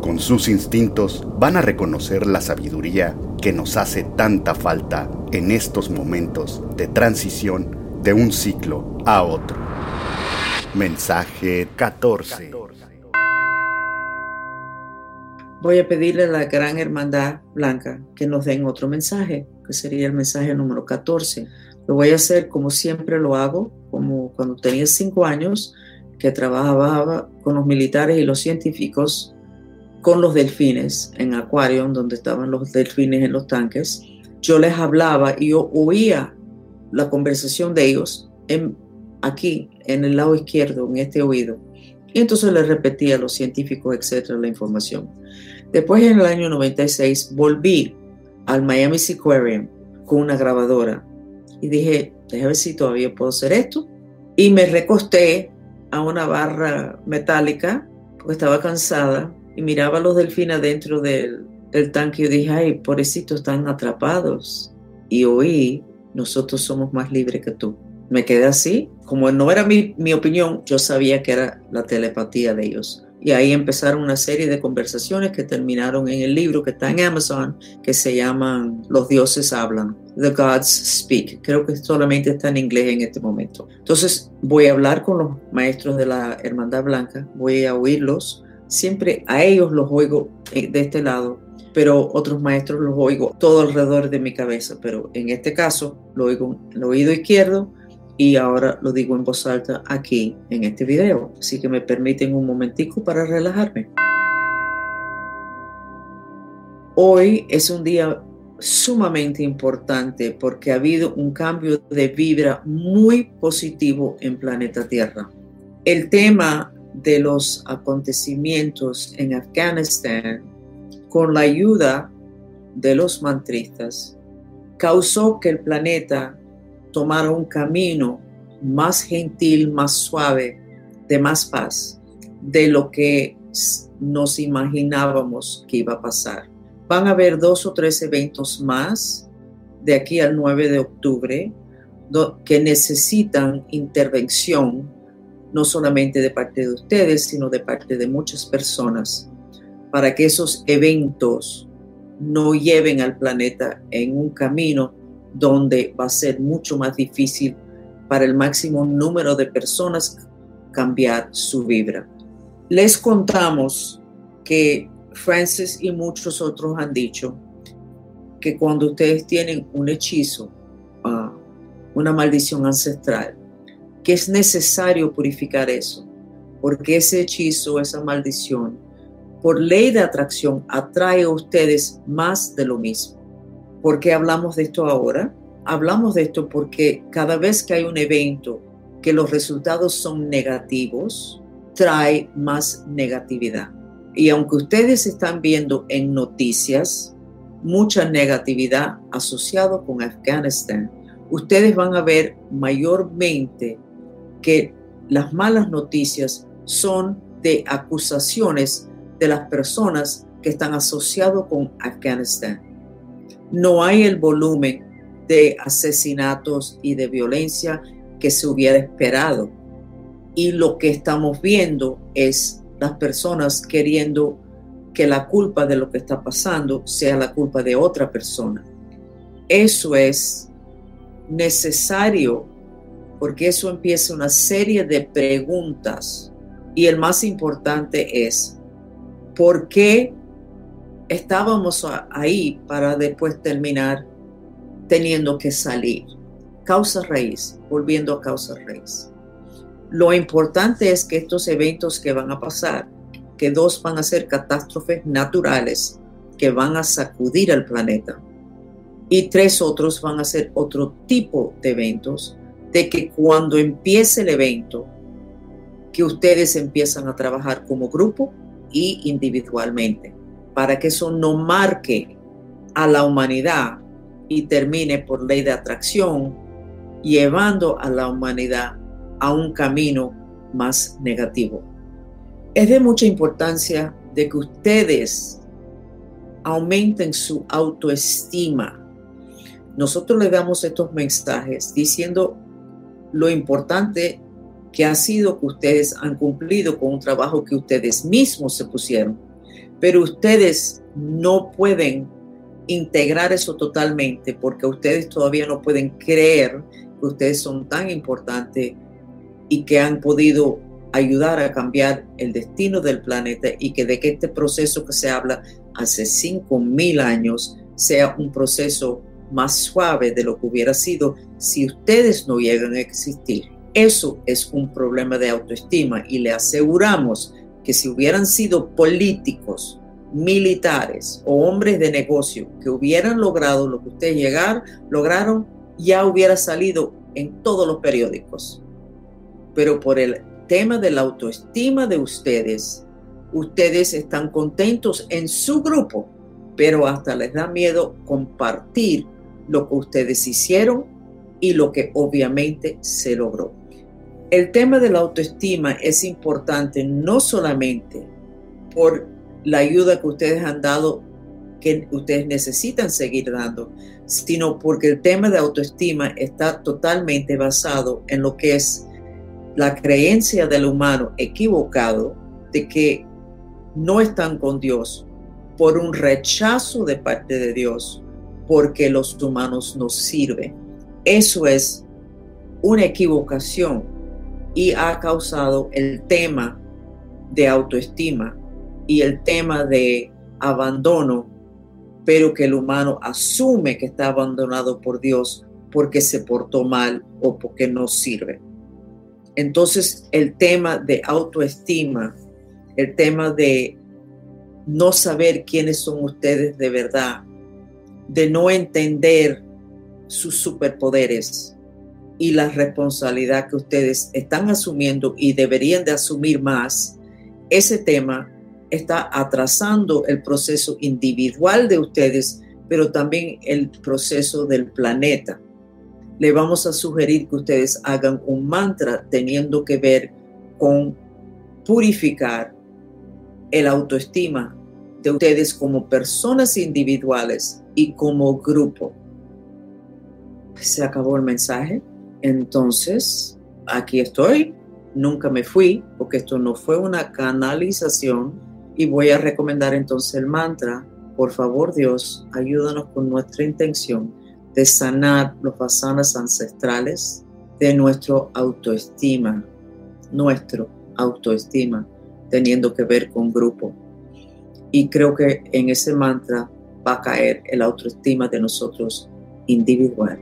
con sus instintos van a reconocer la sabiduría que nos hace tanta falta en estos momentos de transición de un ciclo a otro. Mensaje 14. Voy a pedirle a la Gran Hermandad Blanca que nos den otro mensaje, que sería el mensaje número 14. Lo voy a hacer como siempre lo hago, como cuando tenía cinco años, que trabajaba con los militares y los científicos con los delfines en acuario, donde estaban los delfines en los tanques. Yo les hablaba y yo oía la conversación de ellos aquí, en el lado izquierdo, en este oído. Y entonces les repetía a los científicos, etcétera, la información. Después, en el año 96, volví al Miami Seaquarium con una grabadora y dije, déjame ver si todavía puedo hacer esto. Y me recosté a una barra metálica porque estaba cansada y miraba a los delfines dentro del, tanque y dije, ay, pobrecitos, están atrapados. Y oí, nosotros somos más libres que tú. Me quedé así, como no era mi, opinión, yo sabía que era la telepatía de ellos. Y ahí empezaron una serie de conversaciones que terminaron en el libro que está en Amazon, que se llaman Los dioses hablan, The Gods Speak. Creo que solamente está en inglés en este momento. Entonces voy a hablar con los maestros de la Hermandad Blanca, voy a oírlos, siempre a ellos los oigo eh, de este lado, pero otros maestros los oigo todo alrededor de mi cabeza, pero en este caso lo oigo en el oído izquierdo y ahora lo digo en voz alta aquí en este video. Así que me permiten un momentico para relajarme. Hoy es un día sumamente importante porque ha habido un cambio de vibra muy positivo en planeta Tierra. El tema de los acontecimientos en Afganistán con la ayuda de los mantristas causó que el planeta tomara un camino más gentil, más suave, de más paz, de lo que nos imaginábamos que iba a pasar. Van a haber dos o tres eventos más de aquí al 9 de octubre que necesitan intervención no solamente de parte de ustedes, sino de parte de muchas personas, para que esos eventos no lleven al planeta en un camino donde va a ser mucho más difícil para el máximo número de personas cambiar su vibra. Les contamos que Francis y muchos otros han dicho que cuando ustedes tienen un hechizo, ah, una maldición ancestral, que es necesario purificar eso, porque ese hechizo, esa maldición, por ley de atracción, atrae a ustedes más de lo mismo. ¿Por qué hablamos de esto ahora? Hablamos de esto porque cada vez que hay un evento que los resultados son negativos, trae más negatividad. Y aunque ustedes están viendo en noticias mucha negatividad asociado con Afganistán, ustedes van a ver mayormente que las malas noticias son de acusaciones de las personas que están asociados con Afganistán. No hay el volumen de asesinatos y de violencia que se hubiera esperado. Y lo que estamos viendo es las personas queriendo que la culpa de lo que está pasando sea la culpa de otra persona. Eso es necesario porque eso empieza una serie de preguntas y el más importante es, ¿por qué estábamos ahí para después terminar teniendo que salir? Causa raíz, volviendo a causa raíz. Lo importante es que estos eventos que van a pasar, que dos van a ser catástrofes naturales que van a sacudir al planeta y tres otros van a ser otro tipo de eventos de que cuando empiece el evento, que ustedes empiezan a trabajar como grupo y individualmente. para que eso no marque a la humanidad y termine por ley de atracción, llevando a la humanidad a un camino más negativo. Es de mucha importancia de que ustedes aumenten su autoestima. Nosotros le damos estos mensajes diciendo lo importante que ha sido que ustedes han cumplido con un trabajo que ustedes mismos se pusieron, pero ustedes no pueden integrar eso totalmente porque ustedes todavía no pueden creer que ustedes son tan importantes y que han podido ayudar a cambiar el destino del planeta y que de que este proceso que se habla hace 5.000 años sea un proceso más suave de lo que hubiera sido si ustedes no llegan a existir. Eso es un problema de autoestima y le aseguramos que si hubieran sido políticos, militares o hombres de negocio que hubieran logrado lo que ustedes llegar, lograron, ya hubiera salido en todos los periódicos. Pero por el tema de la autoestima de ustedes, ustedes están contentos en su grupo, pero hasta les da miedo compartir lo que ustedes hicieron y lo que obviamente se logró. El tema de la autoestima es importante no solamente por la ayuda que ustedes han dado, que ustedes necesitan seguir dando, sino porque el tema de autoestima está totalmente basado en lo que es la creencia del humano equivocado de que no están con Dios por un rechazo de parte de Dios, porque los humanos no sirven. Eso es una equivocación y ha causado el tema de autoestima y el tema de abandono, pero que el humano asume que está abandonado por Dios porque se portó mal o porque no sirve. Entonces el tema de autoestima, el tema de no saber quiénes son ustedes de verdad, de no entender sus superpoderes, y la responsabilidad que ustedes están asumiendo y deberían de asumir más, ese tema está atrasando el proceso individual de ustedes, pero también el proceso del planeta. Le vamos a sugerir que ustedes hagan un mantra teniendo que ver con purificar el autoestima de ustedes como personas individuales y como grupo. Se acabó el mensaje. Entonces, aquí estoy, nunca me fui, porque esto no fue una canalización y voy a recomendar entonces el mantra, por favor Dios, ayúdanos con nuestra intención de sanar los vasanas ancestrales de nuestro autoestima, nuestro autoestima, teniendo que ver con grupo. Y creo que en ese mantra va a caer el autoestima de nosotros individual.